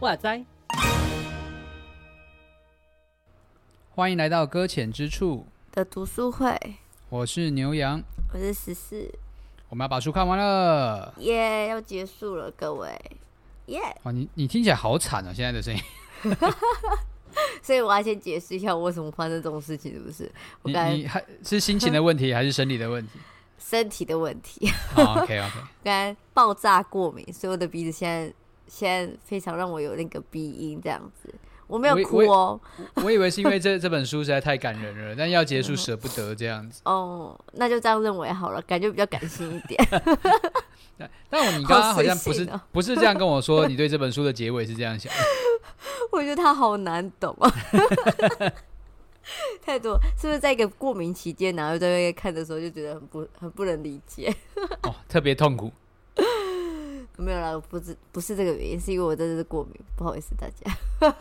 哇塞！欢迎来到搁浅之处的读书会。我是牛羊，我是十四。我们要把书看完了，耶！要结束了，各位，耶！哦，你你听起来好惨啊，现在的声音。所以我要先解释一下我为什么发生这种事情，是不是？我刚你还是心情的问题，还是生理的问题？身体的问题。Oh, OK OK。刚才爆炸过敏，所以我的鼻子现在。现在非常让我有那个鼻音这样子，我没有哭哦。我，以为是因为这这本书实在太感人了，但要结束舍不得这样子。哦，那就这样认为好了，感觉比较感性一点。但我你刚刚好像不是、哦、不是这样跟我说，你对这本书的结尾是这样想的。我觉得它好难懂啊，太多是不是在一个过敏期间，然后在那看的时候就觉得很不很不能理解？哦，特别痛苦。没有啦，不是不是这个原因，是因为我真的是过敏，不好意思大家，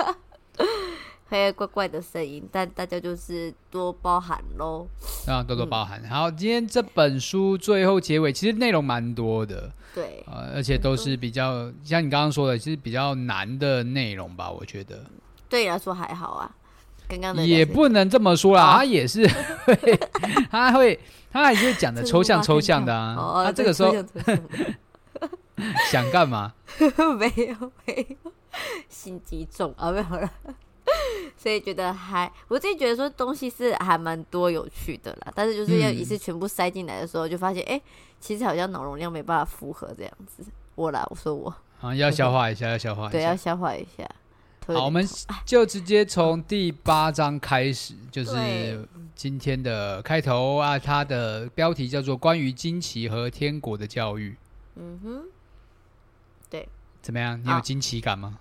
还有怪怪的声音，但大家就是多包涵喽。啊，多多包涵。嗯、好，今天这本书最后结尾其实内容蛮多的，对，呃，而且都是比较像你刚刚说的，其实比较难的内容吧？我觉得对你来说还好啊，刚刚的也不能这么说啦，他也是会，他会，他还是讲的抽象抽象的啊，他、啊、这个时候。想干嘛？没有没有，心机重啊，没有了。所以觉得还，我自己觉得说东西是还蛮多有趣的啦。但是就是要一次全部塞进来的时候，就发现哎、其实好像脑容量没办法负荷这样子。我啦，我说我啊，要消化一下，要消化一下，对，要消化一下。好，我们就直接从第八章开始，就是今天的开头啊。它的标题叫做《关于惊奇和天国的教育》。嗯哼。对，怎么样？你有惊奇感吗？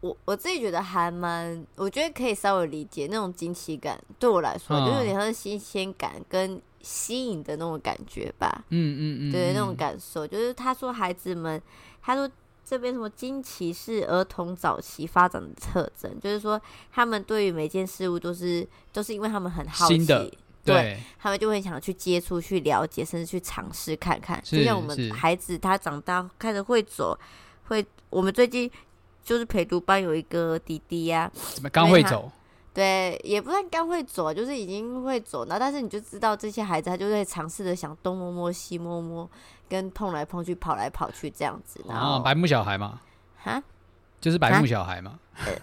我我自己觉得还蛮，我觉得可以稍微理解那种惊奇感。对我来说，就有点像是新鲜感跟吸引的那种感觉吧。嗯嗯嗯，对，那种感受就是他说孩子们，他说这边什么惊奇是儿童早期发展的特征，就是说他们对于每件事物都是都是因为他们很好奇，对，对他们就会想去接触、去了解，甚至去尝试看看。就像我们孩子他长大开始会走。会，我们最近就是陪读班有一个弟弟呀、啊，怎么刚会走？对，也不算刚会走，就是已经会走。然后，但是你就知道这些孩子，他就会尝试着想东摸摸西摸摸，跟碰来碰去、跑来跑去这样子。然后，哦、白目小孩嘛，哈，就是白目小孩嘛。别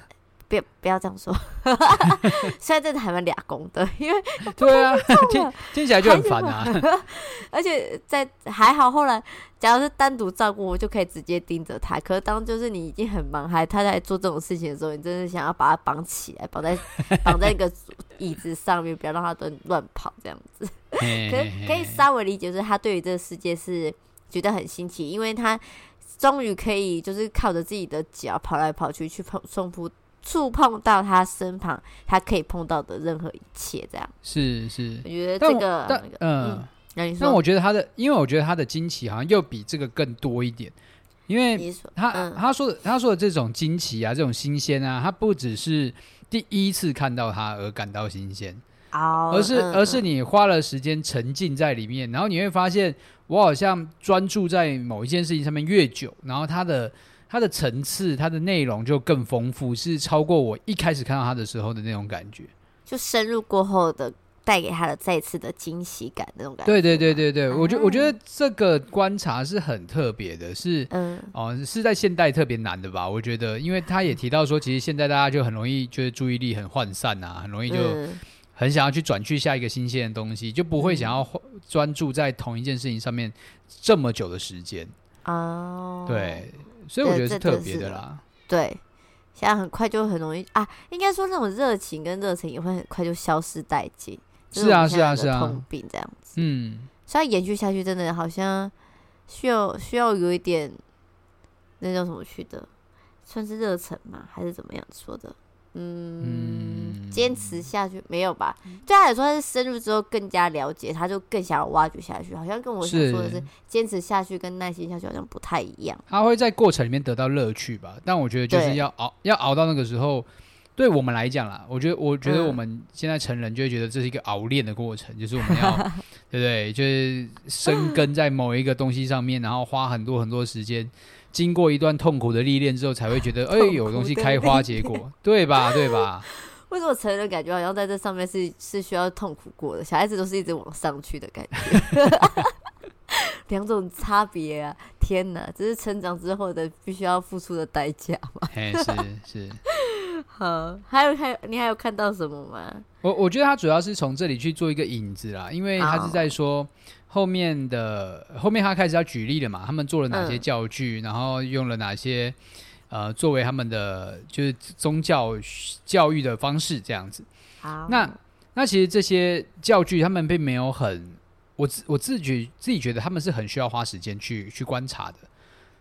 不要不要这样说，虽然真的还蛮俩公的，因为 对啊，听听起来就很烦啊。而且在还好，后来假如是单独照顾，我就可以直接盯着他。可是当就是你已经很忙，还他在做这种事情的时候，你真的想要把他绑起来，绑在绑在一个椅子上面，不要让他乱乱跑这样子。可是可以稍微理解，就是他对于这个世界是觉得很新奇，因为他终于可以就是靠着自己的脚跑来跑去，去碰冲扑。触碰到他身旁，他可以碰到的任何一切，这样。是是。我觉得这个，但嗯，那我觉得他的，因为我觉得他的惊奇好像又比这个更多一点，因为他、嗯、他说的他说的这种惊奇啊，这种新鲜啊，他不只是第一次看到他而感到新鲜，哦，而是、嗯、而是你花了时间沉浸在里面，然后你会发现，我好像专注在某一件事情上面越久，然后他的。它的层次，它的内容就更丰富，是超过我一开始看到它的时候的那种感觉。就深入过后的，带给他的再次的惊喜感那种感觉。对对对对对，我觉我觉得这个观察是很特别的，是嗯哦，是在现代特别难的吧？我觉得，因为他也提到说，其实现在大家就很容易觉得注意力很涣散啊，很容易就很想要去转去下一个新鲜的东西，就不会想要专注在同一件事情上面这么久的时间。哦，对。所以我觉得是特别的啦。对，现在很快就很容易啊，应该说那种热情跟热情也会很快就消失殆尽。是啊，是啊，是啊，痛病这样子。嗯，所以延续下去真的好像需要需要有一点那叫什么去的，算是热忱吗？还是怎么样说的？嗯，坚持下去没有吧？对他来说，他是深入之后更加了解，他就更想要挖掘下去。好像跟我想说的是，坚持下去跟耐心下去好像不太一样。他会在过程里面得到乐趣吧？但我觉得就是要熬，要熬到那个时候。对我们来讲啦，我觉得，我觉得我们现在成人就会觉得这是一个熬练的过程，嗯、就是我们要，对不对？就是生根在某一个东西上面，然后花很多很多时间，经过一段痛苦的历练之后，才会觉得，哎，有东西开花结果，对吧？对吧？为什么成人感觉好像在这上面是是需要痛苦过的？小孩子都是一直往上去的感觉，两种差别啊！天哪，这是成长之后的必须要付出的代价嘛？嘿，是是。好，还有还有，你还有看到什么吗？我我觉得他主要是从这里去做一个引子啦，因为他是在说后面的后面他开始要举例了嘛，他们做了哪些教具，嗯、然后用了哪些呃作为他们的就是宗教教育的方式这样子。好，那那其实这些教具他们并没有很，我自我自己自己觉得他们是很需要花时间去去观察的，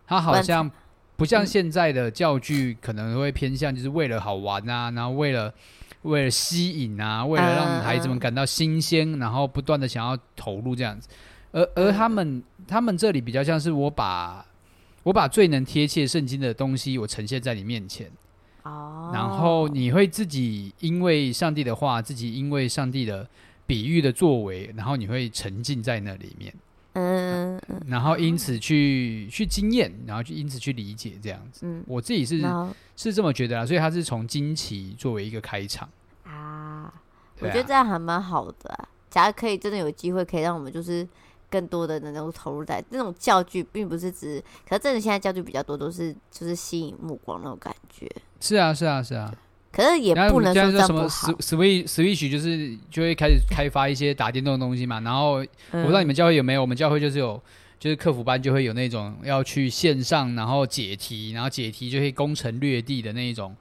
他好像。不像现在的教具可能会偏向，就是为了好玩啊，然后为了为了吸引啊，为了让孩子们感到新鲜，然后不断的想要投入这样子。而而他们他们这里比较像是我把我把最能贴切圣经的东西我呈现在你面前，然后你会自己因为上帝的话，自己因为上帝的比喻的作为，然后你会沉浸在那里面。嗯，然后因此去去经验，然后去因此去理解这样子。嗯，我自己是是这么觉得啊，所以他是从惊奇作为一个开场我觉得这样还蛮好的啊。假如可以真的有机会，可以让我们就是更多的那种投入在那种教具，并不是只，可是真的现在教具比较多，都是就是吸引目光那种感觉。是啊，是啊，是啊。可是也不能说什么 Switch Switch 就是就会开始开发一些打电动的东西嘛。然后我不知道你们教会有没有，我们教会就是有，就是客服班就会有那种要去线上，然后解题，然后解题就会攻城略地的那一种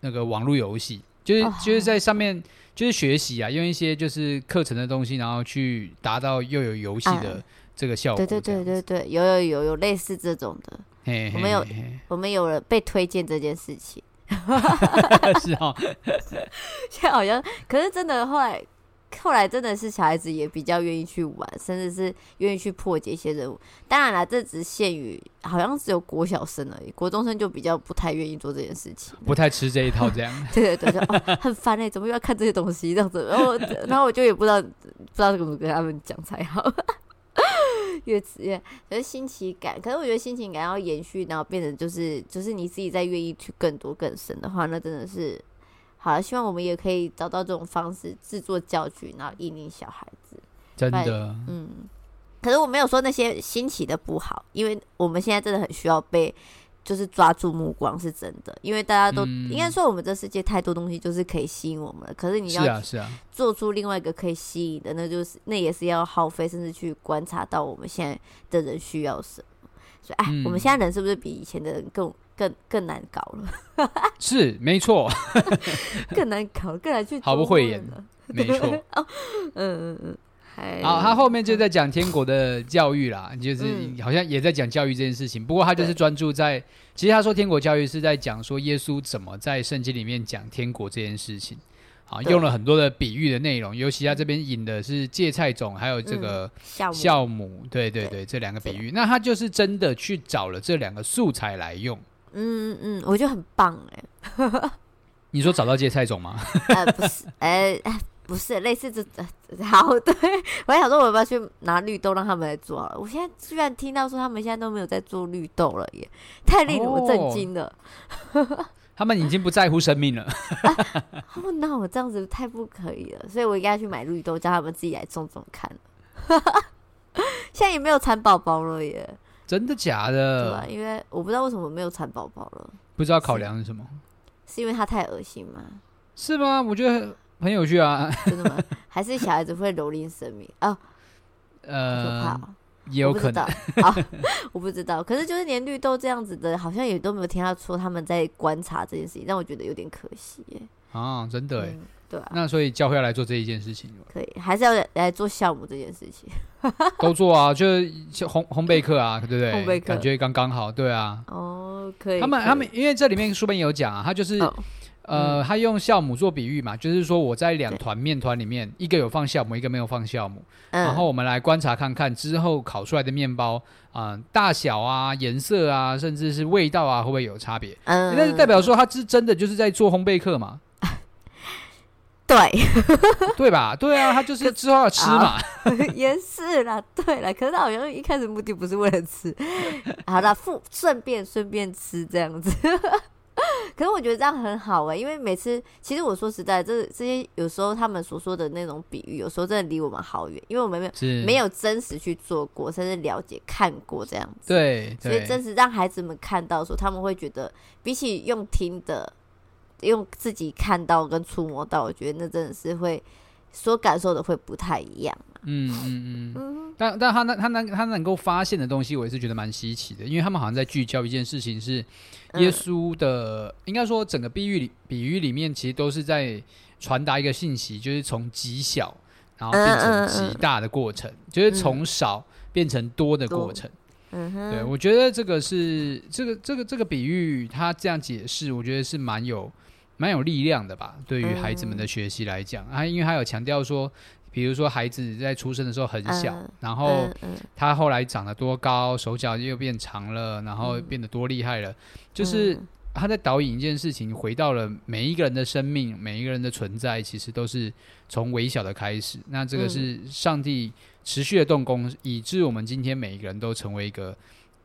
那个网络游戏，就是就是在上面就是学习啊，用一些就是课程的东西，然后去达到又有游戏的这个效果。对对对对对，有有有有类似这种的，我们有我们有了被推荐这件事情。是哦，现在好像，可是真的后来，后来真的是小孩子也比较愿意去玩，甚至是愿意去破解一些任务。当然了，这只限于好像只有国小生而已，国中生就比较不太愿意做这件事情，不太吃这一套这样。对 对对，哦、很烦哎、欸，怎么又要看这些东西这样子？然后，然后我就也不知道不知道怎么跟他们讲才好。越吃越，可是新奇感，可是我觉得新奇感要延续，然后变成就是就是你自己再愿意去更多更深的话，那真的是好了。希望我们也可以找到这种方式制作教具，然后引领小孩子。真的，嗯。可是我没有说那些新奇的不好，因为我们现在真的很需要被。就是抓住目光是真的，因为大家都、嗯、应该说我们这世界太多东西就是可以吸引我们了。可是你要做出另外一个可以吸引的，那就是那也是要耗费，甚至去观察到我们现在的人需要什么。所以，哎，嗯、我们现在人是不是比以前的人更更更难搞了？是，没错，更难搞，更难去毫不讳言了，没错。哦嗯嗯嗯。好，他后面就在讲天国的教育啦，就是好像也在讲教育这件事情。不过他就是专注在，其实他说天国教育是在讲说耶稣怎么在圣经里面讲天国这件事情。好，用了很多的比喻的内容，尤其他这边引的是芥菜种，还有这个酵母，对对对，这两个比喻。那他就是真的去找了这两个素材来用。嗯嗯嗯，我觉得很棒哎。你说找到芥菜种吗？呃，不是，哎。不是类似这 好，对，我还想说我要不要去拿绿豆让他们来做好了。我现在居然听到说他们现在都没有在做绿豆了耶，太令我震惊了。哦、他们已经不在乎生命了。哦，那我这样子太不可以了，所以我应该去买绿豆，叫他们自己来种种看。现在也没有蚕宝宝了耶，真的假的？对啊？因为我不知道为什么没有蚕宝宝了，不知道考量是什么？是，是因为它太恶心吗？是吗？我觉得。很有趣啊！真的吗？还是小孩子会蹂躏生命啊？呃，可怕、喔，也有可能。好，我不知道。可是就是连绿豆这样子的，好像也都没有听到说他们在观察这件事情，让我觉得有点可惜耶。啊，真的哎、嗯，对啊。那所以教会要来做这一件事情，可以，还是要来做酵母这件事情？都做啊，就是烘烘焙课啊，对不对？烘焙课感觉刚刚好，对啊。哦，可以。他们他们，因为这里面书本有讲啊，他就是。哦呃，他用酵母做比喻嘛，就是说我在两团面团里面，一个有放酵母，一个没有放酵母，然后我们来观察看看之后烤出来的面包啊，大小啊、颜色啊，甚至是味道啊，会不会有差别？嗯，那就代表说他是真的就是在做烘焙课嘛？对，对吧？对啊，他就是之后要吃嘛，也是啦。对啦，可是他好像一开始目的不是为了吃，好了，附顺便顺便吃这样子。可是我觉得这样很好哎、欸，因为每次其实我说实在，这这些有时候他们所说的那种比喻，有时候真的离我们好远，因为我们没有没有真实去做过，甚至了解看过这样子。对，所以真实让孩子们看到说，他们会觉得比起用听的。用自己看到跟触摸到，我觉得那真的是会所感受的会不太一样。嗯嗯嗯。但但他那他能他能够发现的东西，我也是觉得蛮稀奇的，因为他们好像在聚焦一件事情，是耶稣的，嗯、应该说整个比喻里比喻里面，其实都是在传达一个信息，就是从极小然后变成极大的过程，嗯嗯嗯就是从少变成多的过程。嗯哼。对，我觉得这个是这个这个这个比喻，他这样解释，我觉得是蛮有。蛮有力量的吧，对于孩子们的学习来讲，啊，因为他有强调说，比如说孩子在出生的时候很小，然后他后来长得多高，手脚又变长了，然后变得多厉害了，就是他在导引一件事情，回到了每一个人的生命，每一个人的存在，其实都是从微小的开始。那这个是上帝持续的动工，以致我们今天每一个人都成为一个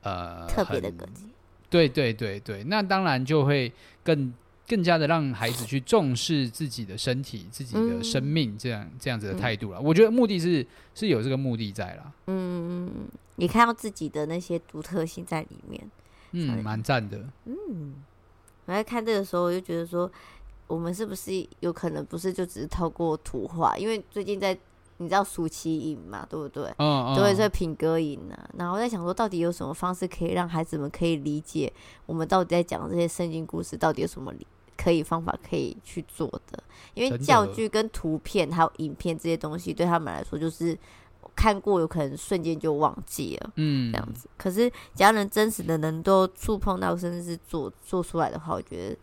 呃特别的个体。对对对对，那当然就会更。更加的让孩子去重视自己的身体、自己的生命，这样、嗯、这样子的态度了。嗯、我觉得目的是是有这个目的在啦。嗯，你看到自己的那些独特性在里面，嗯，蛮赞的。嗯，我在看这个时候，我就觉得说，我们是不是有可能不是就只是透过图画？因为最近在你知道暑期营嘛，对不对？嗯嗯。都会在品格营啊，然后我在想说，到底有什么方式可以让孩子们可以理解我们到底在讲这些圣经故事，到底有什么理？可以方法可以去做的，因为教具跟图片还有影片这些东西对他们来说，就是看过有可能瞬间就忘记了，嗯，这样子。可是只要能真实的能够触碰到，甚至是做做出来的话，我觉得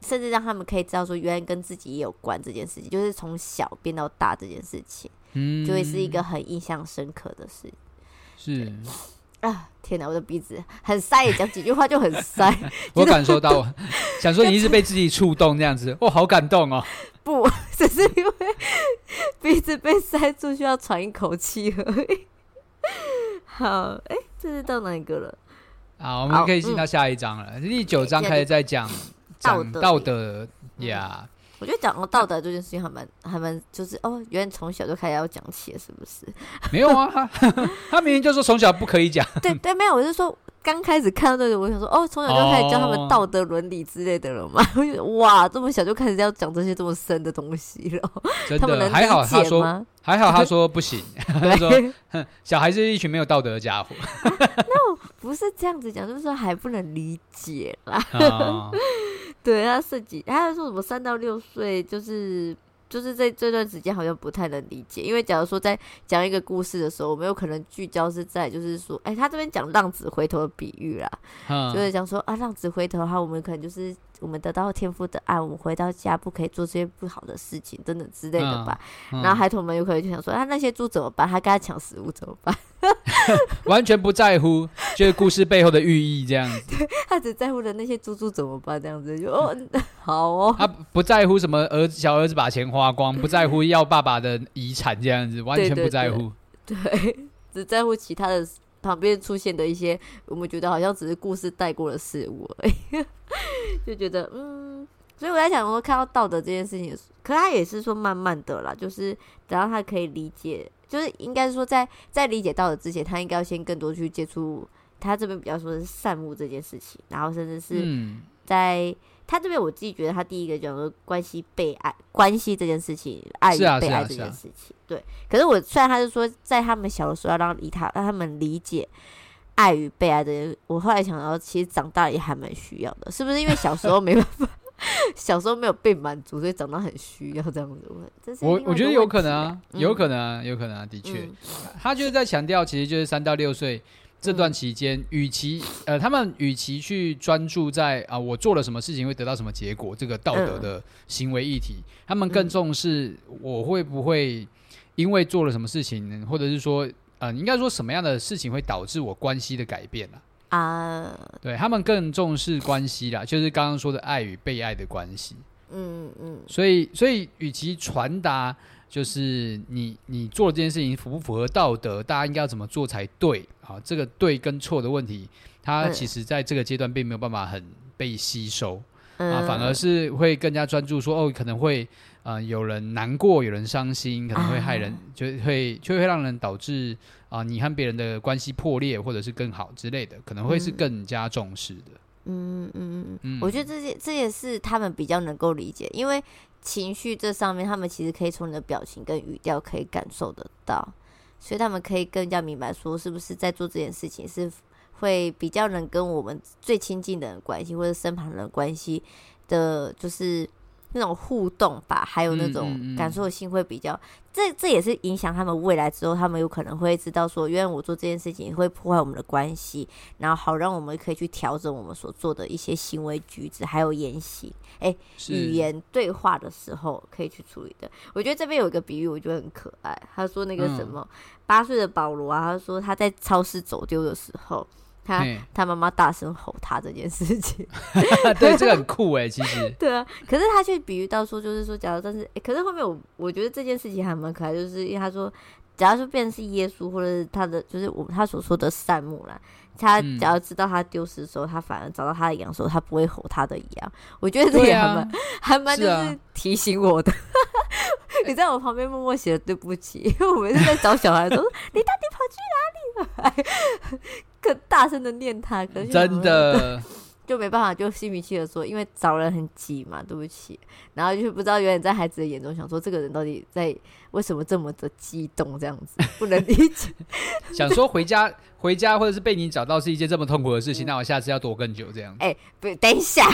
甚至让他们可以知道说，原来跟自己也有关这件事情，就是从小变到大这件事情，嗯，就会是一个很印象深刻的事。是。啊！天哪，我的鼻子很塞，讲几句话就很塞。我感受到，想说你一直被自己触动这样子，哦，好感动哦。不，只是因为鼻子被塞住，需要喘一口气而已。好，哎、欸，这是到哪一个了？好，我们可以进到下一章了。嗯、第九章开始在讲讲道德呀。我觉得讲到道德这件事情还蛮还蛮，就是哦，原来从小就开始要讲起了，是不是？没有啊，他 明明就说从小不可以讲。对对，没有，我是说刚开始看到这个，我想说哦，从小就开始教他们道德伦理之类的了嘛。哦、哇，这么小就开始要讲这些这么深的东西了，真的他们能还好他说 还好他说不行，他说小孩是一群没有道德的家伙。那不是这样子讲，就是说还不能理解啦。哦 对，他设计，他还说什么三到六岁，就是就是在这段时间好像不太能理解，因为假如说在讲一个故事的时候，我们有可能聚焦是在就是说，哎，他这边讲浪子回头的比喻啦，嗯、就是讲说啊，浪子回头的话，我们可能就是。我们得到天父的爱，我们回到家不可以做这些不好的事情，等等之类的吧。嗯嗯、然后孩童们有可能就想说：“啊，那些猪怎么办？他跟他抢食物怎么办？”完全不在乎，就是故事背后的寓意这样子。他只在乎的那些猪猪怎么办？这样子就哦，好哦。他不在乎什么儿子小儿子把钱花光，不在乎要爸爸的遗产这样子，完全不在乎。对，对，对，对，只在乎其他的。旁边出现的一些，我们觉得好像只是故事带过的事物而已，就觉得嗯，所以我在想说，看到道德这件事情，可他也是说慢慢的啦，就是等到他可以理解，就是应该说在在理解道德之前，他应该要先更多去接触他这边比较说是善恶这件事情，然后甚至是在。嗯他这边我自己觉得，他第一个讲说关系被爱，关系这件事情，爱与被爱这件事情，对。可是我虽然他是说，在他们小的时候要让理他，让他们理解爱与被爱的，我后来想到，其实长大也还蛮需要的，是不是？因为小时候没办法，小时候没有被满足，所以长大很需要这样子。我我觉得有可能啊，有可能啊，有可能啊，的确，嗯、他就是在强调，其实就是三到六岁。这段期间，与、嗯、其呃，他们与其去专注在啊，我做了什么事情会得到什么结果，这个道德的行为议题，嗯、他们更重视我会不会因为做了什么事情，或者是说，呃，应该说什么样的事情会导致我关系的改变啊？啊，对，他们更重视关系啦，就是刚刚说的爱与被爱的关系。嗯嗯，所以所以与其传达。就是你你做这件事情符不符合道德？大家应该要怎么做才对？啊，这个对跟错的问题，它其实在这个阶段并没有办法很被吸收，嗯、啊，反而是会更加专注说哦，可能会啊、呃、有人难过，有人伤心，可能会害人，啊、就会就会让人导致啊你和别人的关系破裂，或者是更好之类的，可能会是更加重视的。嗯嗯嗯嗯，我觉得这些这也是他们比较能够理解，因为。情绪这上面，他们其实可以从你的表情跟语调可以感受得到，所以他们可以更加明白说，是不是在做这件事情是会比较能跟我们最亲近的人关系，或者身旁人关系的，就是。那种互动吧，还有那种感受性会比较，嗯嗯嗯、这这也是影响他们未来之后，他们有可能会知道说，因为我做这件事情会破坏我们的关系，然后好让我们可以去调整我们所做的一些行为举止，还有言行，哎，语言对话的时候可以去处理的。我觉得这边有一个比喻，我觉得很可爱。他说那个什么八岁的保罗啊，他说他在超市走丢的时候。他他妈妈大声吼他这件事情，对，这个很酷哎，其实 对啊，可是他却比喻到说，就是说，假如但是，可是后面我我觉得这件事情还蛮可爱，就是因为他说，假如说变成是耶稣或者是他的，就是我他所说的善牧啦，他假如知道他丢失的时候，他反而找到他的羊的时候，他不会吼他的羊，我觉得这也还蛮、啊、还蛮就是提醒我的。你在我旁边默默写了对不起，因为我每次在找小孩都说，你到底跑去哪里了？更大声的念他，可是真的 就没办法，就心平气和说，因为找人很急嘛，对不起。然后就不知道，原来在孩子的眼中想说，这个人到底在为什么这么的激动，这样子 不能理解。想说回家回家，或者是被你找到是一件这么痛苦的事情，那我下次要躲更久这样子。哎、欸，不，等一下，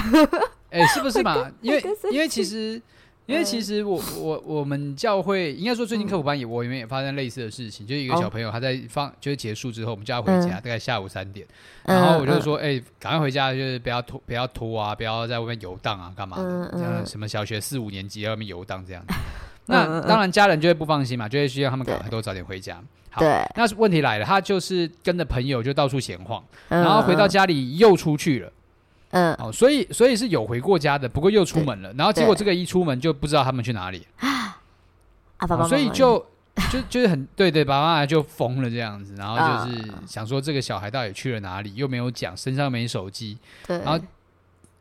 哎、欸，是不是嘛？因为因为其实。因为其实我我我们教会应该说最近科普班也我里面也发生类似的事情，就是一个小朋友他在放就是结束之后，我们就要回家，大概下午三点，然后我就说，哎，赶快回家，就是不要拖不要拖啊，不要在外面游荡啊，干嘛的？什么小学四五年级在外面游荡这样。那当然家人就会不放心嘛，就会需要他们赶快都早点回家。好，那问题来了，他就是跟着朋友就到处闲晃，然后回到家里又出去了。嗯，哦，所以所以是有回过家的，不过又出门了，然后结果这个一出门就不知道他们去哪里。啊，爸爸，所以就就就是很对对，爸爸妈妈就疯了这样子，然后就是想说这个小孩到底去了哪里，又没有讲，身上没手机，对，然后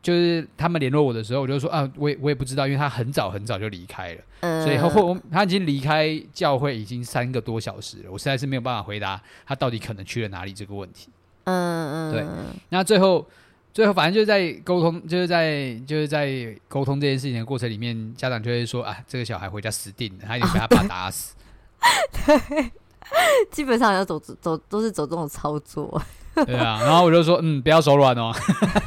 就是他们联络我的时候，我就说啊，我也我也不知道，因为他很早很早就离开了，嗯，所以后后他已经离开教会已经三个多小时了，我实在是没有办法回答他到底可能去了哪里这个问题，嗯嗯，对，那最后。最后，反正就是在沟通，就是在就是在沟通这件事情的过程里面，家长就会说：“啊，这个小孩回家死定了，他已经被他爸打死。哦 ”对，基本上要走走都是走这种操作。对啊，然后我就说：“嗯，不要手软哦。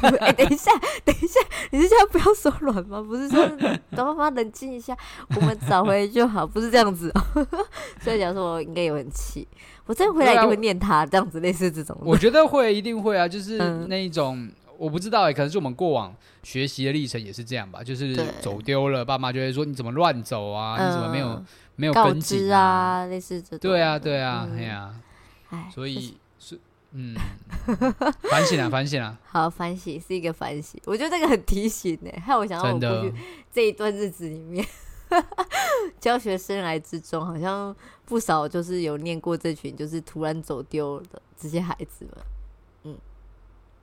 欸 ”等一下，等一下，你是叫不要手软吗？不是说等妈妈冷静一下，我们找回就好，不是这样子。所以讲说，我应该有很气，我真回来一定会念他、啊、这样子，类似这种。我觉得会，一定会啊，就是那一种。嗯我不知道哎、欸，可能是我们过往学习的历程也是这样吧，就是走丢了，爸妈就会说你怎么乱走啊，嗯、你怎么没有没有跟进啊，啊，类似这种。对啊，对啊，哎呀、啊，所以是嗯，反省啊，反省啊，好，反省是一个反省，我觉得这个很提醒呢、欸，害我想到我过去这一段日子里面，教学生来之中，好像不少就是有念过这群就是突然走丢的这些孩子们。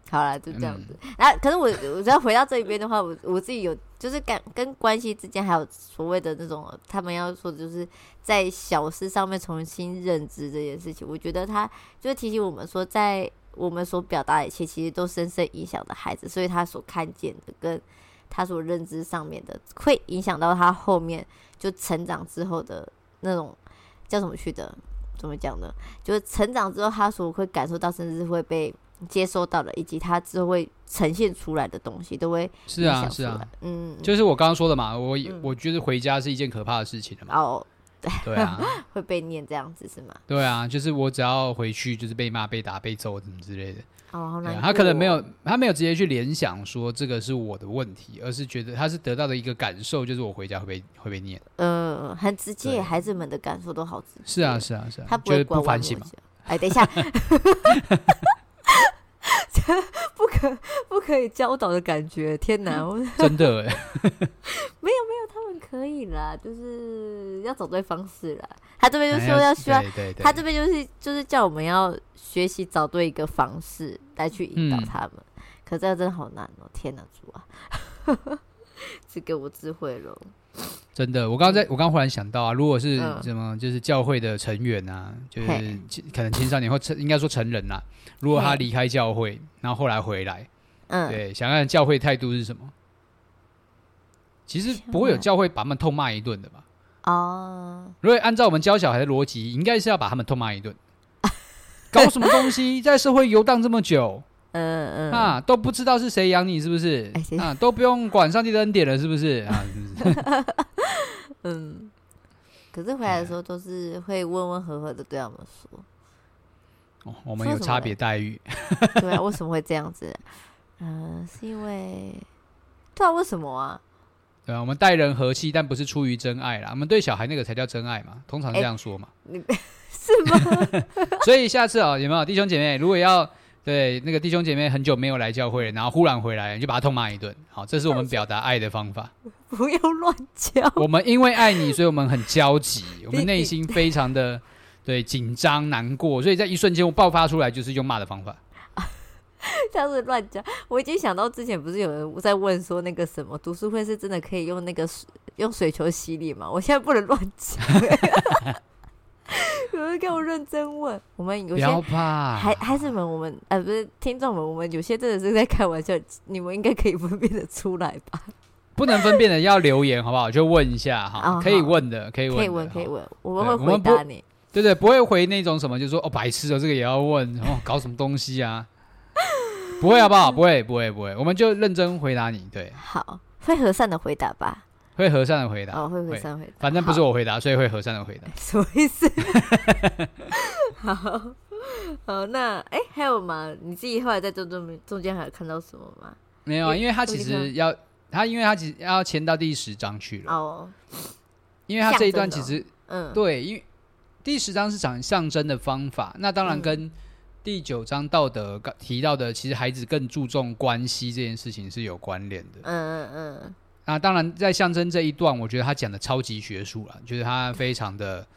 好了，就这样子。然后、嗯啊，可是我，我只要回到这一边的话，我我自己有，就是感跟关系之间，还有所谓的那种，他们要说的，就是在小事上面重新认知这件事情。我觉得他就是提醒我们说，在我们所表达的一切，其实都深深影响的孩子，所以他所看见的，跟他所认知上面的，会影响到他后面就成长之后的那种叫什么去的？怎么讲呢？就是成长之后，他所会感受到，甚至是会被。接收到了，以及他之后会呈现出来的东西，都会是啊，是啊，嗯，就是我刚刚说的嘛，我、嗯、我觉得回家是一件可怕的事情的嘛。哦，对对啊，会被念这样子是吗？对啊，就是我只要回去就是被骂、被打、被揍什么之类的。哦，好难过哦。他可能没有，他没有直接去联想说这个是我的问题，而是觉得他是得到的一个感受，就是我回家会被会被念。嗯，很直接，孩子们的感受都好直接。是啊，是啊，是啊。他不会不反省嘛？哎，等一下，不可不可以教导的感觉？天哪，真的哎，没有没有，他们可以啦，就是要找对方式啦。他这边就说要需要，他这边就是就是叫我们要学习找对一个方式来去引导他们。嗯、可这个真的好难哦、喔！天哪，主啊，只给我智慧了。真的，我刚刚在我刚忽然想到啊，如果是什么就是教会的成员啊，就是可能青少年或成应该说成人啊，如果他离开教会，然后后来回来，嗯，对，想看教会态度是什么？其实不会有教会把他们痛骂一顿的吧？哦，如果按照我们教小孩的逻辑，应该是要把他们痛骂一顿。搞什么东西，在社会游荡这么久，嗯嗯啊，都不知道是谁养你，是不是？啊，都不用管上帝的恩典了，是不是？啊，嗯。可是回来的时候都是会温温和和的对他们说。哦，我们有差别待遇。对啊，为什么会这样子？嗯，是因为，不知道为什么啊？对啊，我们待人和气，但不是出于真爱啦。我们对小孩那个才叫真爱嘛，通常这样说嘛。欸、你 是吗？所以下次啊、喔，有没有弟兄姐妹？如果要对那个弟兄姐妹很久没有来教会，然后忽然回来，你就把他痛骂一顿。好，这是我们表达爱的方法。不要乱叫。我们因为爱你，所以我们很焦急，我们 内心非常的对紧张难过，所以在一瞬间我爆发出来，就是用骂的方法。这样子乱讲，我已经想到之前不是有人在问说那个什么读书会是真的可以用那个水用水球洗脸吗？我现在不能乱讲，有人给我认真问。我们有些孩孩子们，我们呃不是听众们，我们有些真的是在开玩笑，你们应该可以分辨的出来吧？不能分辨的要留言好不好？就问一下哈，可以问的，可以问，可以问，可以问，我们会回答你。对对，不会回那种什么，就是说哦白痴哦，这个也要问 哦，搞什么东西啊？不会好不好？不会不会不会，我们就认真回答你。对，好，会和善的回答吧。会和善的回答。哦，会和善回答。反正不是我回答，所以会和善的回答。什么意思？好好，那哎，还有吗？你自己后来在中中中间还有看到什么吗？没有啊，因为他其实要他，因为他其实要签到第十章去了。哦。因为他这一段其实，嗯，对，因为第十章是讲象征的方法，那当然跟。第九章道德提到的，其实孩子更注重关系这件事情是有关联的。嗯嗯嗯。那当然，在象征这一段，我觉得他讲的超级学术了，就是他非常的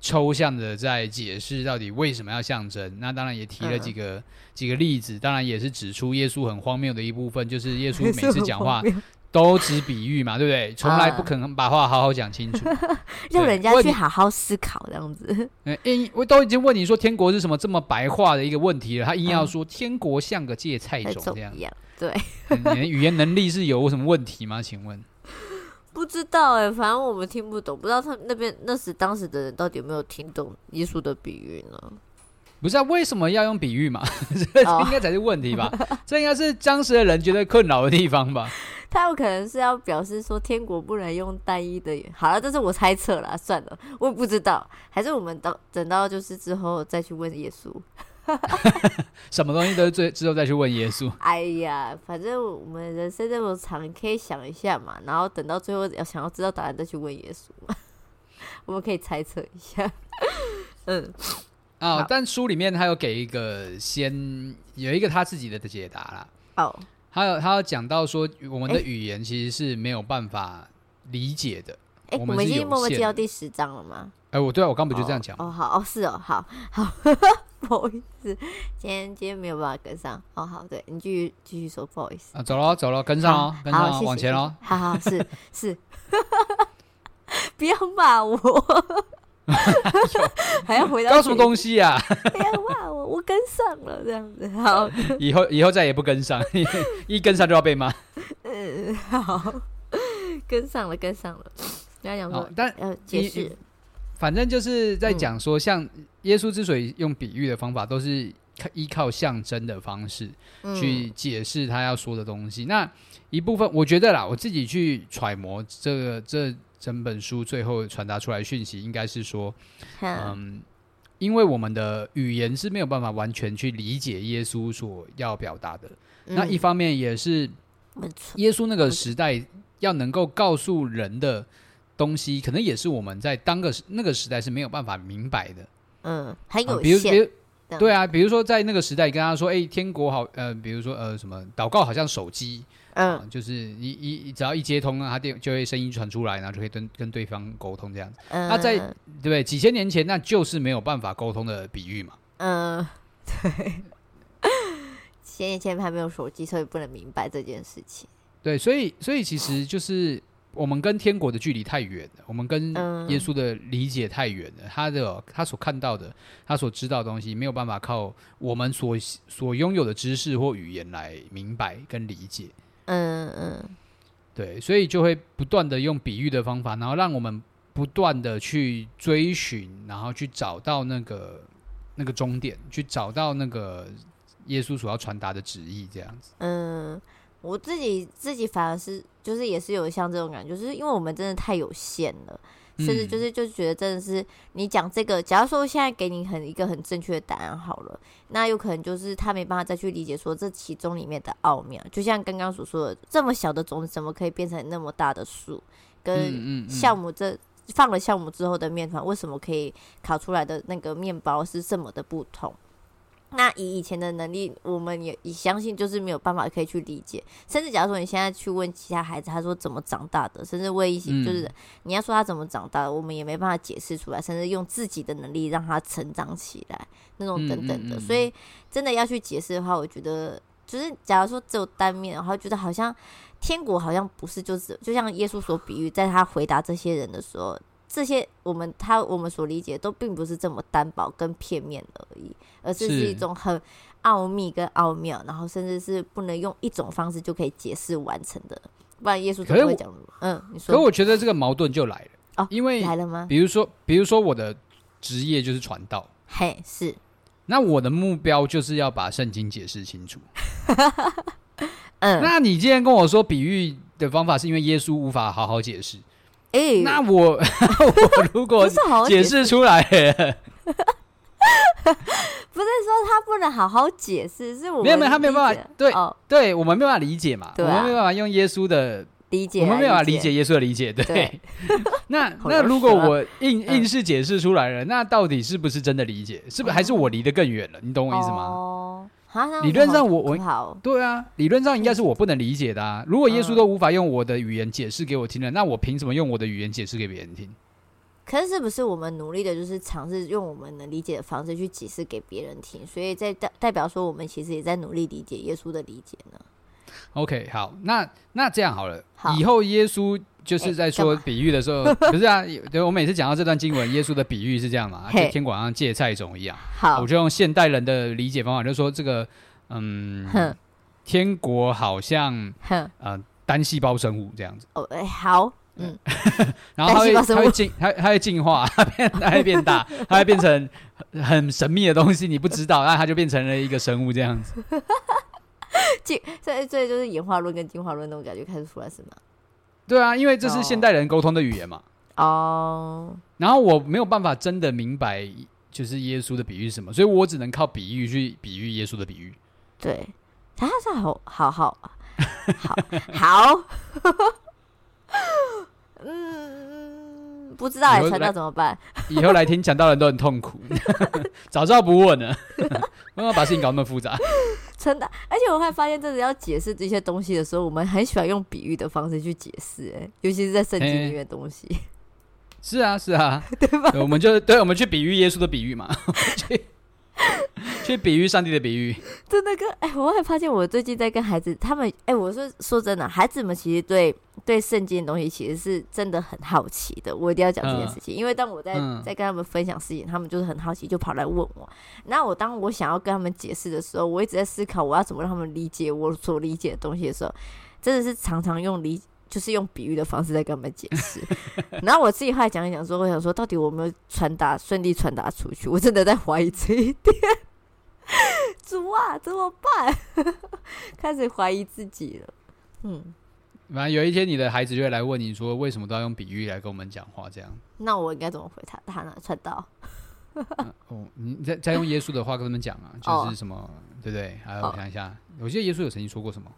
抽象的在解释到底为什么要象征。那当然也提了几个、嗯、几个例子，当然也是指出耶稣很荒谬的一部分，就是耶稣每次讲话。都只比喻嘛，对不对？从来不可能把话好好讲清楚，让人家去好好思考这样子。因我都已经问你说天国是什么这么白话的一个问题了，他硬要说天国像个芥菜种 这样。对，你的语言能力是有什么问题吗？请问？不知道哎，反正我们听不懂，不知道他那边那时当时的人到底有没有听懂耶稣的比喻呢？不是啊，为什么要用比喻嘛？这应该才是问题吧？这应该是当时的人觉得困扰的地方吧？他有可能是要表示说天国不能用单一的。好了，这是我猜测啦，算了，我也不知道。还是我们到等到就是之后再去问耶稣。什么东西都是最之后再去问耶稣。哎呀，反正我们人生这么长，可以想一下嘛。然后等到最后要想要知道答案再去问耶稣嘛。我们可以猜测一下。嗯，啊，但书里面他有给一个先有一个他自己的解答啦。哦。还有，他有讲到说，我们的语言其实是没有办法理解的。哎、欸，我们已经默默记到第十章了吗？哎、欸，我对啊，我刚不就这样讲？哦，好，哦，是哦，好好，不好意思，今天今天没有办法跟上。哦，好，对你继续继续说，不好意思啊，走了走了，跟上哦，跟上哦，往前哦，好好是是，不要骂我。还要回答搞什么东西呀、啊？不要骂我，我跟上了这样子。好，以后以后再也不跟上，一跟上就要被骂。嗯，好，跟上了，跟上了。不要讲说，但要解释。反正就是在讲说，像耶稣之所以用比喻的方法，都是依靠象征的方式去解释他要说的东西。嗯、那一部分，我觉得啦，我自己去揣摩这个这整本书最后传达出来讯息，应该是说，嗯，因为我们的语言是没有办法完全去理解耶稣所要表达的。嗯、那一方面也是，耶稣那个时代要能够告诉人的东西，可能也是我们在当个那个时代是没有办法明白的。嗯，很有限。比如，比如对啊，比如说在那个时代，跟他说：“哎、欸，天国好，呃，比如说呃，什么祷告好像手机，嗯、呃，就是一一只要一接通，他电就会声音传出来，然后就可以跟跟对方沟通这样子。嗯、那在对不对？几千年前，那就是没有办法沟通的比喻嘛。嗯，对，几千年前还没有手机，所以不能明白这件事情。对，所以所以其实就是。我们跟天国的距离太远了，我们跟耶稣的理解太远了。嗯、他的他所看到的，他所知道的东西，没有办法靠我们所所拥有的知识或语言来明白跟理解。嗯嗯，对，所以就会不断的用比喻的方法，然后让我们不断的去追寻，然后去找到那个那个终点，去找到那个耶稣所要传达的旨意，这样子。嗯。我自己自己反而是就是也是有像这种感觉，就是因为我们真的太有限了，甚至就是就觉得真的是你讲这个，假如说现在给你很一个很正确的答案好了，那有可能就是他没办法再去理解说这其中里面的奥妙，就像刚刚所说的，这么小的种子怎么可以变成那么大的树？跟酵母这放了酵母之后的面团，为什么可以烤出来的那个面包是这么的不同？那以以前的能力，我们也也相信，就是没有办法可以去理解。甚至假如说你现在去问其他孩子，他说怎么长大的，甚至问一些就是你要说他怎么长大的，我们也没办法解释出来。甚至用自己的能力让他成长起来，那种等等的。所以真的要去解释的话，我觉得就是假如说只有单面然后，觉得好像天国好像不是就是就像耶稣所比喻，在他回答这些人的时候。这些我们他我们所理解的都并不是这么单薄跟片面而已，而是是一种很奥秘跟奥妙，然后甚至是不能用一种方式就可以解释完成的。不然耶稣怎么会讲？嗯，你说。可我觉得这个矛盾就来了哦，因为来了吗？比如说，比如说我的职业就是传道，嘿，是。那我的目标就是要把圣经解释清楚。嗯，那你今天跟我说比喻的方法，是因为耶稣无法好好解释。哎，欸、那我 我如果解释。出来，不是，说他不能好好解释，是我们没有没有他没有办法，对、哦、对，我们没有办法理解嘛，我们没有办法用耶稣的理解，我们没有办法理解耶稣的理解，对。对。那那如果我硬硬是解释出来了，嗯、那到底是不是真的理解？是不是还是我离得更远了？你懂我意思吗？哦理论上我，我我对啊，理论上应该是我不能理解的啊。如果耶稣都无法用我的语言解释给我听了，那我凭什么用我的语言解释给别人听？可是，是不是我们努力的就是尝试用我们能理解的方式去解释给别人听？所以在代代表说，我们其实也在努力理解耶稣的理解呢？OK，好，那那这样好了，好以后耶稣。就是在说比喻的时候，欸、不是啊？对，我每次讲到这段经文，耶稣的比喻是这样嘛？就天国像芥菜种一样。好，我就用现代人的理解方法，就是说这个，嗯，哼天国好像，哼呃，单细胞生物这样子。哦，好，嗯，然后它会，它会进，它它会进化，它 变，它会变大，它会变成很神秘的东西，你不知道，那它就变成了一个生物这样子。进，所以所以就是演化论跟进化论那种感觉开始出来是吗？对啊，因为这是现代人沟通的语言嘛。哦。Oh. 然后我没有办法真的明白，就是耶稣的比喻是什么，所以我只能靠比喻去比喻耶稣的比喻。对，他是好好好好好。嗯，不知道哎，传道怎么办？以后来听讲道的人都很痛苦，早知道不问了，不要把事情搞那么复杂。真的，而且我会发现，真的要解释这些东西的时候，我们很喜欢用比喻的方式去解释，哎，尤其是在圣经里面的东西。是啊，是啊，对吧？我们就对，我们去比喻耶稣的比喻嘛。去比喻上帝的比喻，真的跟哎，我还发现我最近在跟孩子他们哎，我说说真的，孩子们其实对对圣经的东西其实是真的很好奇的。我一定要讲这件事情，嗯、因为当我在在跟他们分享事情，他们就是很好奇，就跑来问我。那我当我想要跟他们解释的时候，我一直在思考我要怎么让他们理解我所理解的东西的时候，真的是常常用理就是用比喻的方式在跟他们解释。然后我自己后来讲一讲说，我想说到底我没有传达顺利传达出去，我真的在怀疑这一点。主啊，怎么办？开始怀疑自己了。嗯，反正有一天你的孩子就会来问你说，为什么都要用比喻来跟我们讲话？这样，那我应该怎么回他？他哪传道？嗯、哦，你再再用耶稣的话跟他们讲啊，就是什么，哦、对不对？还有我想一下，我记得耶稣有曾经说过什么？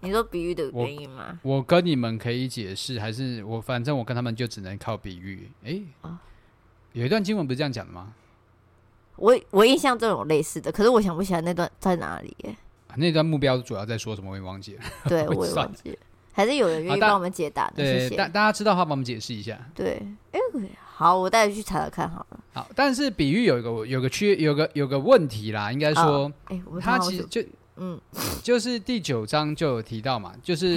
你说比喻的原因吗？我，我跟你们可以解释，还是我反正我跟他们就只能靠比喻？哎、有一段经文不是这样讲的吗？我我印象中有类似的，可是我想不起来那段在哪里耶。那段目标主要在说什么？我也忘记了。对，我也忘记了。还是有人愿意帮我们解答的？谢谢。对，大大家知道的话，帮我们解释一下。对，哎，好，我带你去查查看好了。好，但是比喻有一个有个缺有个有个问题啦，应该说，哎，他其实就嗯，就是第九章就有提到嘛，就是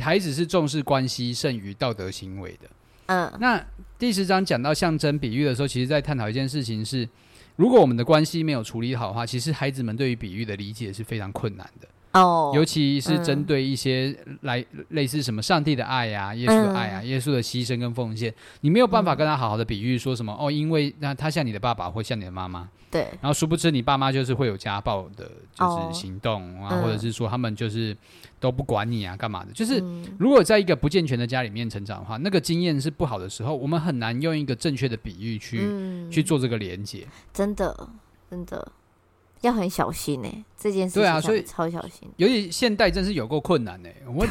孩子是重视关系胜于道德行为的。嗯，那第十章讲到象征比喻的时候，其实在探讨一件事情是。如果我们的关系没有处理好的话，其实孩子们对于比喻的理解是非常困难的。哦，oh, 尤其是针对一些来类似什么上帝的爱呀、啊、耶稣的爱啊、嗯、耶稣的牺牲跟奉献，你没有办法跟他好好的比喻说什么、嗯、哦，因为那他像你的爸爸或像你的妈妈，对，然后殊不知你爸妈就是会有家暴的，就是行动啊，oh, 或者是说他们就是都不管你啊，干嘛的？就是如果在一个不健全的家里面成长的话，那个经验是不好的时候，我们很难用一个正确的比喻去、嗯、去做这个连接。真的，真的。要很小心呢、欸，这件事情对啊，所以超小心。尤其现代真是有够困难呢、欸。我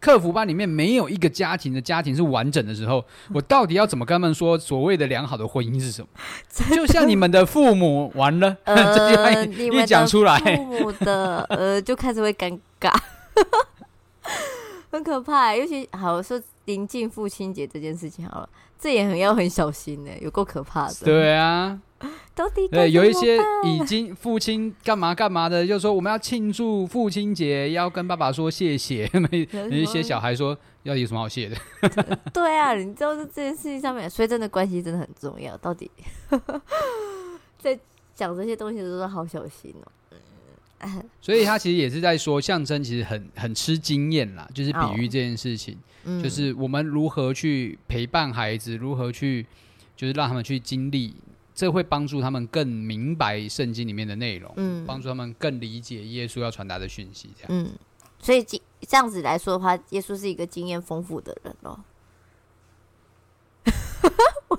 客服班里面没有一个家庭的家庭是完整的时候，我到底要怎么跟他们说所谓的良好的婚姻是什么？就像你们的父母完了，呃、这句话一讲出来，父母的呃就开始会尴尬，很可怕、欸。尤其好说临近父亲节这件事情好了，这也很要很小心呢、欸，有够可怕的。对啊。到底对，有一些已经父亲干嘛干嘛的，就说我们要庆祝父亲节，要跟爸爸说谢谢。有一些小孩说要有什么好谢的？对啊，你知道这件事情上面，所以真的关系真的很重要。到底 在讲这些东西的时候，好小心哦。所以他其实也是在说，象征其实很很吃经验啦，就是比喻这件事情，就是我们如何去陪伴孩子，如何去就是让他们去经历。这会帮助他们更明白圣经里面的内容，嗯，帮助他们更理解耶稣要传达的讯息，这样。嗯，所以这这样子来说的话，耶稣是一个经验丰富的人哦。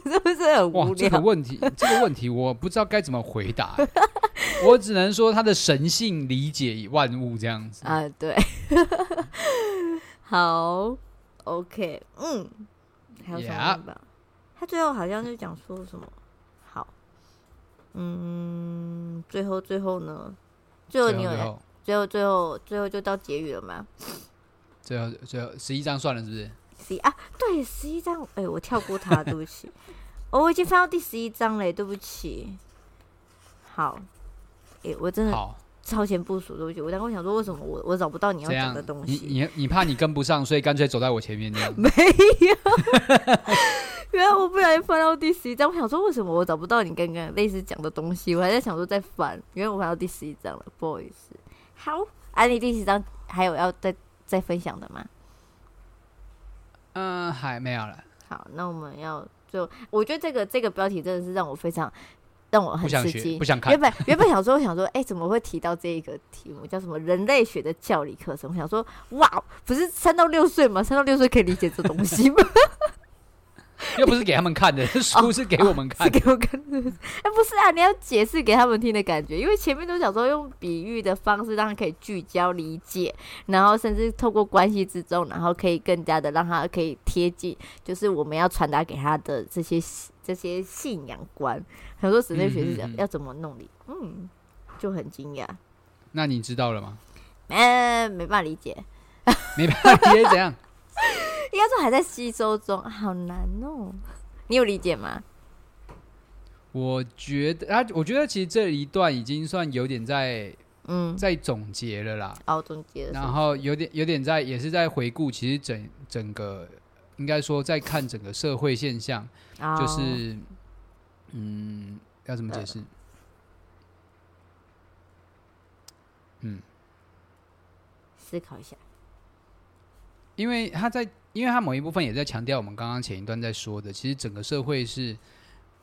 我是不是很无聊？哇，这个问题，这个问题我不知道该怎么回答。我只能说他的神性理解万物这样子啊，对。好，OK，嗯，还有什么？Yeah. 他最后好像就讲说什么？好嗯，最后最后呢？最后你有最后最后最后就到结语了吗？最后最后十一章算了，是不是？十一啊，对，十一章。哎、欸，我跳过他，对不起。哦，我已经翻到第十一章了，对不起。好，哎、欸，我真的超前部署，对不起。我刚刚想说，为什么我我找不到你要讲的东西？你你你怕你跟不上，所以干脆走在我前面这样。没有。原来我不小心翻到第十一章，我想说为什么我找不到你刚刚类似讲的东西，我还在想说再翻，因为我翻到第十一章了，不好意思。好，啊，妮第十章还有要再再分享的吗？嗯，还没有了。好，那我们要就我觉得这个这个标题真的是让我非常让我很吃惊，不想看。原本原本想说，我想说，哎、欸，怎么会提到这一个题目叫什么人类学的教理课程？我想说，哇，不是三到六岁吗？三到六岁可以理解这东西吗？又不是给他们看的，书是给我们看的，哦，是给我看的。哎，不是啊，你要解释给他们听的感觉，因为前面都想说用比喻的方式让他可以聚焦理解，然后甚至透过关系之中，然后可以更加的让他可以贴近，就是我们要传达给他的这些这些信仰观。很多神学学是要怎么弄理？嗯，嗯，嗯，就很惊讶。那你知道了吗？嗯，没办法理解，没办法理解怎样？应该说还在吸收中，好难哦。你有理解吗？我觉得啊，我觉得其实这一段已经算有点在嗯在总结了啦。哦，总结了。然后有点有点在也是在回顾，其实整整个应该说在看整个社会现象，哦、就是嗯要怎么解释？嗯，思考一下。因为他在，因为他某一部分也在强调我们刚刚前一段在说的，其实整个社会是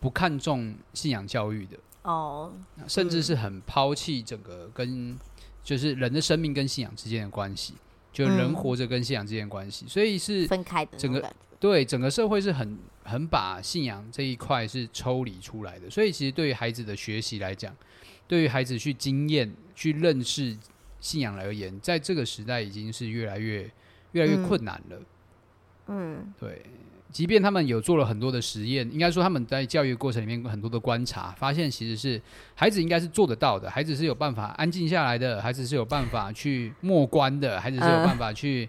不看重信仰教育的哦，甚至是很抛弃整个跟就是人的生命跟信仰之间的关系，就人活着跟信仰之间的关系，嗯、所以是分开的。整个对整个社会是很很把信仰这一块是抽离出来的，所以其实对于孩子的学习来讲，对于孩子去经验、去认识信仰而言，在这个时代已经是越来越越来越困难了。嗯，嗯对。即便他们有做了很多的实验，应该说他们在教育过程里面很多的观察，发现其实是孩子应该是做得到的，孩子是有办法安静下来的，孩子是有办法去默观的，孩子是有办法去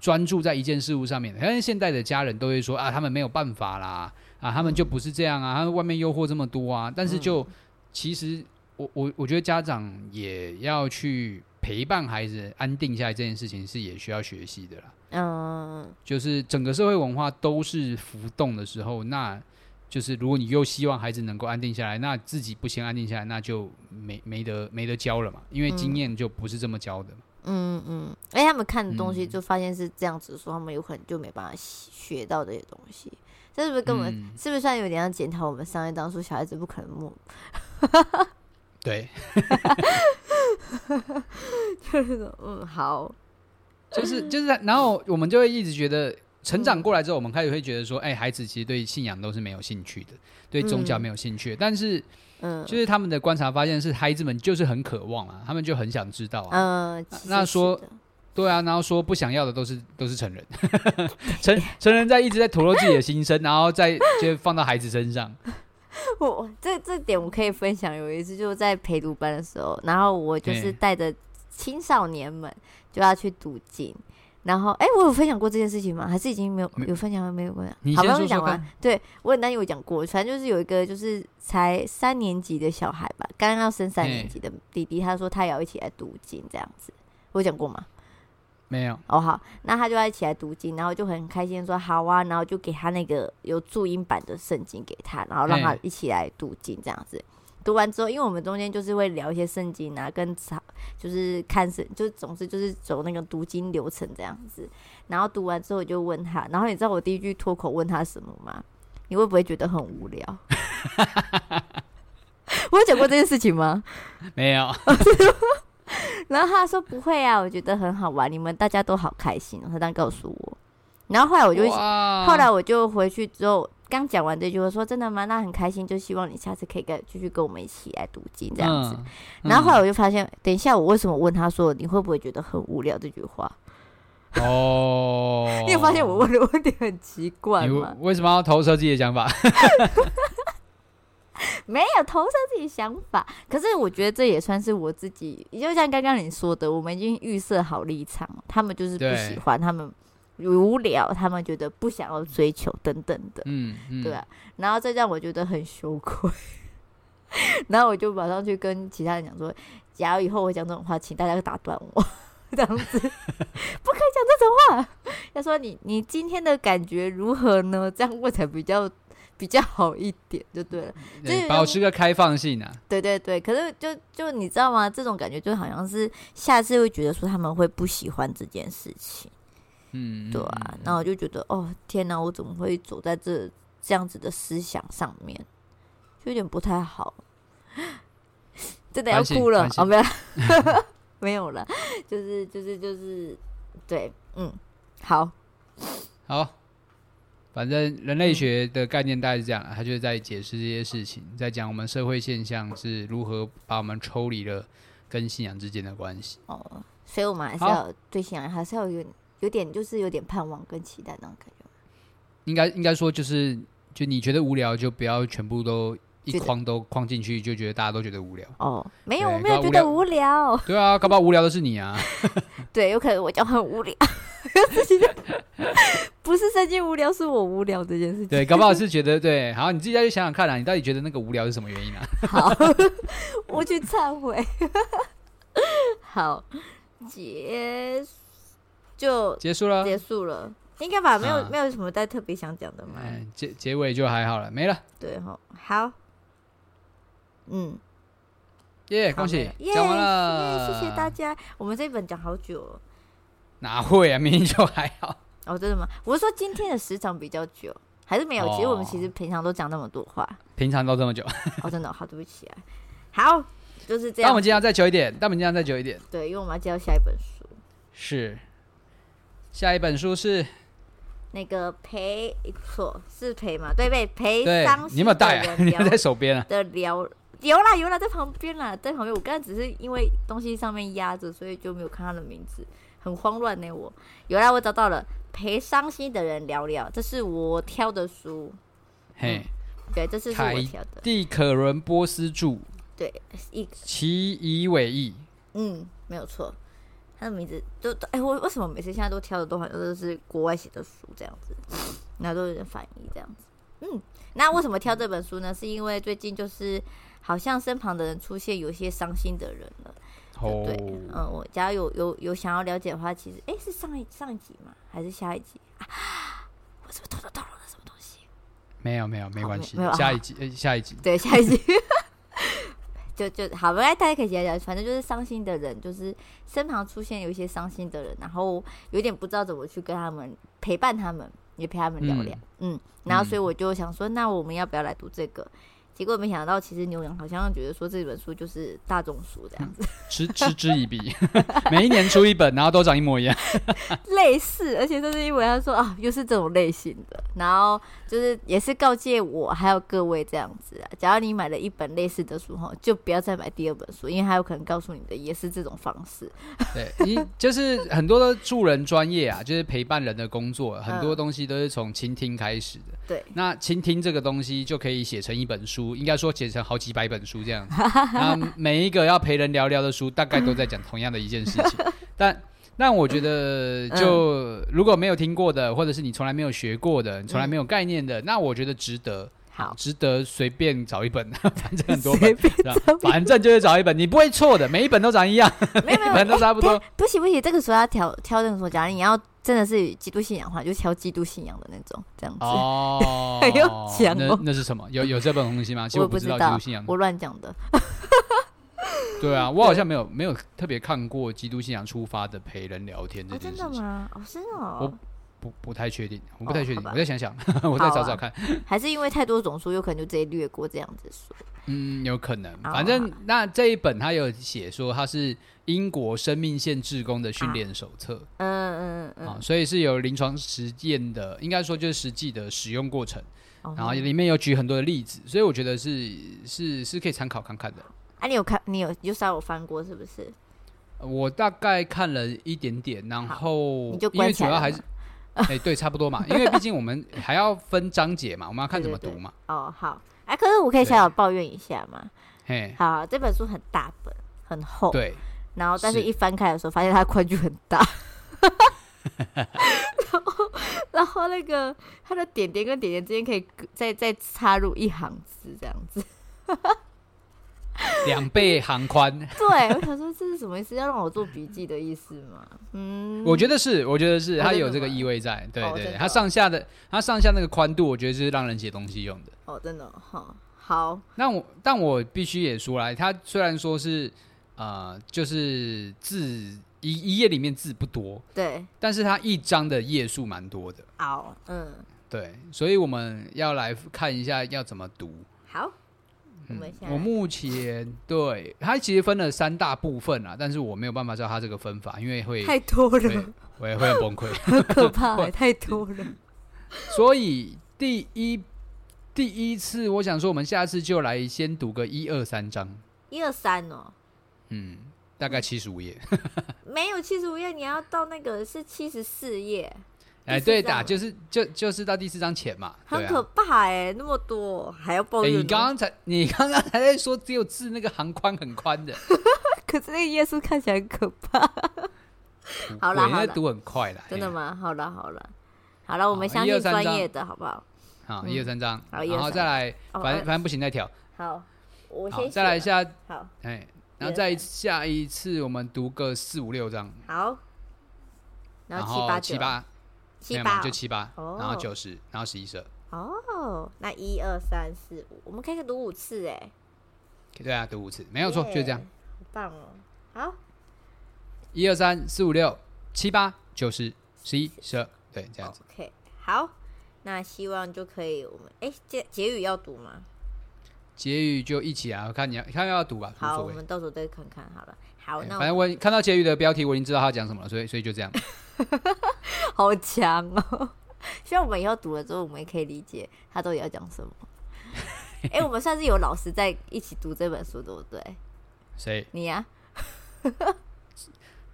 专注在一件事物上面的。但是现在的家人都会说啊，他们没有办法啦，啊，他们就不是这样啊，他们外面诱惑这么多啊。但是就其实我我我觉得家长也要去陪伴孩子安定下来，这件事情是也需要学习的啦。嗯，就是整个社会文化都是浮动的时候，那就是如果你又希望孩子能够安定下来，那自己不先安定下来，那就没没得没得教了嘛，因为经验就不是这么教的。嗯嗯，哎、嗯，他们看的东西就发现是这样子说，说、嗯、他们有可能就没办法学到这些东西，这是不是跟我们、嗯、是不是算有点要检讨我们上一当初小孩子不可能默？对，就是说，嗯，好。就是就是，然后我们就会一直觉得，成长过来之后，我们开始会觉得说，哎，孩子其实对信仰都是没有兴趣的，对宗教没有兴趣的。但是，嗯，就是他们的观察发现是，孩子们就是很渴望啊，他们就很想知道啊。嗯，那说，对啊，然后说不想要的都是都是成人，成成人在一直在吐露自己的心声，然后再就放到孩子身上。我这这点我可以分享，有一次就是在陪读班的时候，然后我就是带着青少年们。就要去读经，然后哎，我有分享过这件事情吗？还是已经没有有分享吗？没有分享。你先说说看。好，讲完。对，我很担心我讲过，反正就是有一个就是才三年级的小孩吧，刚刚要升三年级的弟弟，他说他也要一起来读经，这样子，我讲过吗？没有。哦，好，那他就要一起来读经，然后就很开心说好啊，然后就给他那个有注音版的圣经给他，然后让他一起来读经这样子。读完之后，因为我们中间就是会聊一些圣经啊，跟就是看圣，就是总之就是走那个读经流程这样子。然后读完之后，我就问他，然后你知道我第一句脱口问他什么吗？你会不会觉得很无聊？我有讲过这件事情吗？没有。然后他说不会啊，我觉得很好玩，你们大家都好开心。他这样告诉我。然后后来我就，后来我就回去之后。刚讲完这句话，说真的吗？那很开心，就希望你下次可以跟继续跟我们一起来读经这样子。嗯嗯、然后后来我就发现，等一下我为什么问他说你会不会觉得很无聊这句话？哦，你有发现我问的问题很奇怪吗？为什么要投射自己的想法？没有投射自己想法，可是我觉得这也算是我自己，就像刚刚你说的，我们已经预设好立场，他们就是不喜欢他们。无聊，他们觉得不想要追求等等的，嗯，嗯对啊，然后这让我觉得很羞愧，然后我就马上去跟其他人讲说，假如以后我讲这种话，请大家打断我，这样子不可以讲这种话。他说你你今天的感觉如何呢？这样问才比较比较好一点，就对了，对保持个开放性啊。对对对，可是就就你知道吗？这种感觉就好像是下次会觉得说他们会不喜欢这件事情。嗯，对啊，那我就觉得，哦，天哪，我怎么会走在这这样子的思想上面，就有点不太好，真的要哭了？哦，没有，没有了，就是就是就是，对，嗯，好，好，反正人类学的概念大概是这样，他就是在解释这些事情，在讲我们社会现象是如何把我们抽离了跟信仰之间的关系。哦，所以我们还是要对信仰还是要有。有点就是有点盼望跟期待那种感觉，应该应该说就是，就你觉得无聊，就不要全部都一框都框进去，就觉得大家都觉得无聊。哦，没有，我没有觉得无聊。对啊，搞不好无聊的是你啊。对，有可能我就很无聊，不是圣经无聊，是我无聊这件事情。对，搞不好是觉得对。好，你自己再去想想看啊，你到底觉得那个无聊是什么原因啊？好，我去忏悔。好，结。就结束了，结束了，应该吧？没有，没有什么再特别想讲的吗？结结尾就还好了，没了。对哈，好，嗯，耶，恭喜，讲完了，谢谢大家。我们这一本讲好久，哪会啊？明明就还好。哦，真的吗？我是说今天的时长比较久，还是没有？其实我们其实平常都讲那么多话，平常都这么久。哦，真的，好，对不起啊。好，就是这样。那我们今天要再久一点，但我们今天要再久一点。对，因为我们要介绍下一本书。是。下一本书是那个陪错是陪吗？对对，陪对伤你有没有带啊？你在手边啊？的聊有啦有啦，在旁边啦，在旁边。我刚才只是因为东西上面压着，所以就没有看他的名字，很慌乱呢。我有啦，我找到了，陪伤心的人聊聊，这是我挑的书。嘿、嗯，对，这是，是我挑的。蒂可伦波斯著，对，一其以为意，嗯，没有错。他的名字都哎，我为什么每次现在都挑的都好像都是国外写的书这样子，那都有点反译这样子。嗯，那为什么挑这本书呢？是因为最近就是好像身旁的人出现有些伤心的人了。哦，对，嗯，我假如有有有想要了解的话，其实哎，是上一上一集吗？还是下一集啊？我是不是偷偷透露了什么东西？没有没有 没关系，下一集哎，下一集对下一集。就就好，来大家可以讲讲，反正就是伤心的人，就是身旁出现有一些伤心的人，然后有点不知道怎么去跟他们陪伴他们，也陪他们聊聊，嗯，嗯，然后所以我就想说，那我们要不要来读这个？结果没想到，其实牛羊好像觉得说这本书就是大众书这样子，嗤嗤之以鼻。每一年出一本，然后都长一模一样，类似，而且就是因为他说啊，又是这种类型的，然后就是也是告诫我还有各位这样子啊，假如你买了一本类似的书哈，就不要再买第二本书，因为他有可能告诉你的也是这种方式。对，你就是很多的助人专业啊，就是陪伴人的工作，很多东西都是从倾听开始的。对，那倾听这个东西就可以写成一本书，应该说写成好几百本书这样子。那每一个要陪人聊聊的书，大概都在讲同样的一件事情。但但我觉得，就如果没有听过的，或者是你从来没有学过的，你从来没有概念的，那我觉得值得。好，值得随便找一本，反正很多本，反正就是找一本，你不会错的，每一本都长一样，每一本都差不多。欸、不行不行，这个时候要挑挑那种说，假如你要真的是基督信仰的话，就挑基督信仰的那种，这样子。哦，很有讲哦。那那是什么？有有这本东西吗？其实我不知道基督信仰，我乱讲的。对啊，我好像没有没有特别看过基督信仰出发的陪人聊天这件事情。哦、真的吗？哦，是哦。不不太确定，我不太确定，哦、我再想想，我再找找看。还是因为太多种书，有可能就直接略过这样子说。嗯，有可能。反正那这一本他有写说，它是英国生命线志工的训练手册。嗯嗯嗯。啊，所以是有临床实践的，应该说就是实际的使用过程。嗯、然后里面有举很多的例子，所以我觉得是是是可以参考看看的。啊，你有看？你有有稍有翻过是不是？我大概看了一点点，然后因为主要还是。哎、欸，对，差不多嘛，因为毕竟我们还要分章节嘛，我们要看怎么读嘛。对对对哦，好，哎、啊，可是我可以小小抱怨一下嘛。嘿，好，这本书很大本，很厚。对。然后，但是一翻开的时候，发现它宽距很大。然后，然后那个它的点点跟点点之间可以再再插入一行字，这样子。两倍行宽，对，我想说这是什么意思？要让我做笔记的意思吗？嗯，我觉得是，我觉得是，它有这个意味在。对对，对，它上下的，它上下那个宽度，我觉得是让人写东西用的。哦，真的哈，好。那我，但我必须也说来，它虽然说是呃，就是字一一页里面字不多，对，但是它一章的页数蛮多的。好，嗯，对，所以我们要来看一下要怎么读。我目前对它其实分了三大部分啊，但是我没有办法知道它这个分法，因为会太多了，我也会很崩溃，很可 怕，太多了。所以第一第一次，我想说，我们下次就来先读个一二三章，一二三哦，嗯，大概七十五页，没有七十五页，你要到那个是七十四页。哎，对的，就是就就是到第四章前嘛，很可怕哎，那么多还要抱怨。你刚刚才你刚刚还在说只有字那个行宽很宽的，可是那个页数看起来很可怕。好了，那读很快了，真的吗？好了好了好了，我们相信专业的好不好？好，一二三章，然后再来，反正反正不行再调。好，我先再来一下。好，哎，然后再下一次我们读个四五六章。好，然后七八九。七八就七八，然后九十，然后十一十二。哦，那一二三四五，我们可以读五次哎。对啊，读五次没有错，就是这样。好棒哦！好，一二三四五六七八九十十一十二，对，这样子。OK，好，那希望就可以。我们哎，结结语要读吗？结语就一起啊，看你要看要不要读吧。好，我们到时候再看看好了。好，那反正我看到结语的标题，我已经知道他讲什么了，所以所以就这样。好强哦！希望我们以后读了之后，我们也可以理解他到底要讲什么。哎、欸，我们算是有老师在一起读这本书，对不对？谁？你呀、啊？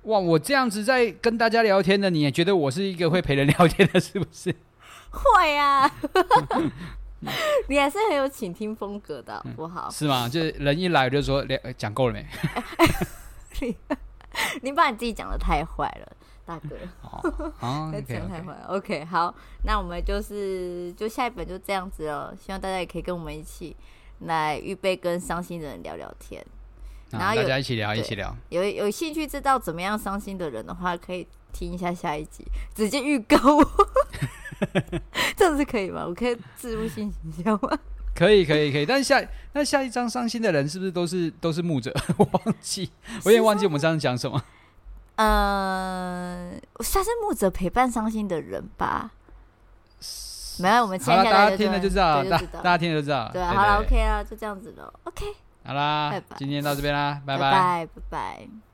哇，我这样子在跟大家聊天的，你也觉得我是一个会陪人聊天的，是不是？会啊。你还是很有倾听风格的，不好、嗯？是吗？就是人一来我就说，讲够了没？你 你把你自己讲的太坏了，大哥。哦，讲、哦、太坏了。OK，好，那我们就是就下一本就这样子了。希望大家也可以跟我们一起来预备跟伤心的人聊聊天，然后大家一起聊，一起聊。有有兴趣知道怎么样伤心的人的话，可以听一下下一集，直接预告。这样子可以吗？我可以置入性形象吗？可以，可以，可以。但是下那下一张伤心的人是不是都是 都是牧者？我忘记，我也忘记我们上次讲什么。呃，算是牧者陪伴伤心的人吧。没有，我们好了大家听了就知道，大大家听了就知道。对，好了，OK 了，就这样子了，OK。好啦，拜拜。今天到这边啦，拜拜，拜拜。